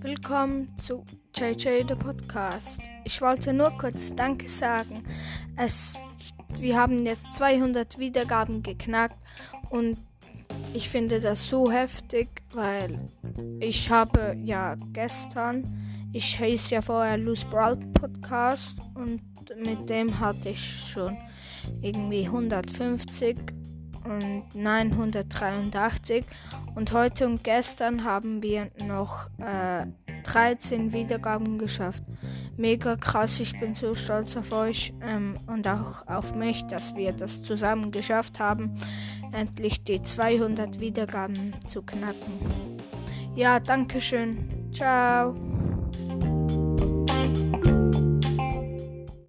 willkommen zu JJ the Podcast. Ich wollte nur kurz Danke sagen. Es, wir haben jetzt 200 Wiedergaben geknackt und ich finde das so heftig, weil ich habe ja gestern, ich heiße ja vorher Loose Brawl Podcast und mit dem hatte ich schon irgendwie 150 und 983 und heute und gestern haben wir noch äh, 13 Wiedergaben geschafft. Mega krass, ich bin so stolz auf euch ähm, und auch auf mich, dass wir das zusammen geschafft haben, endlich die 200 Wiedergaben zu knacken. Ja, danke schön. Ciao.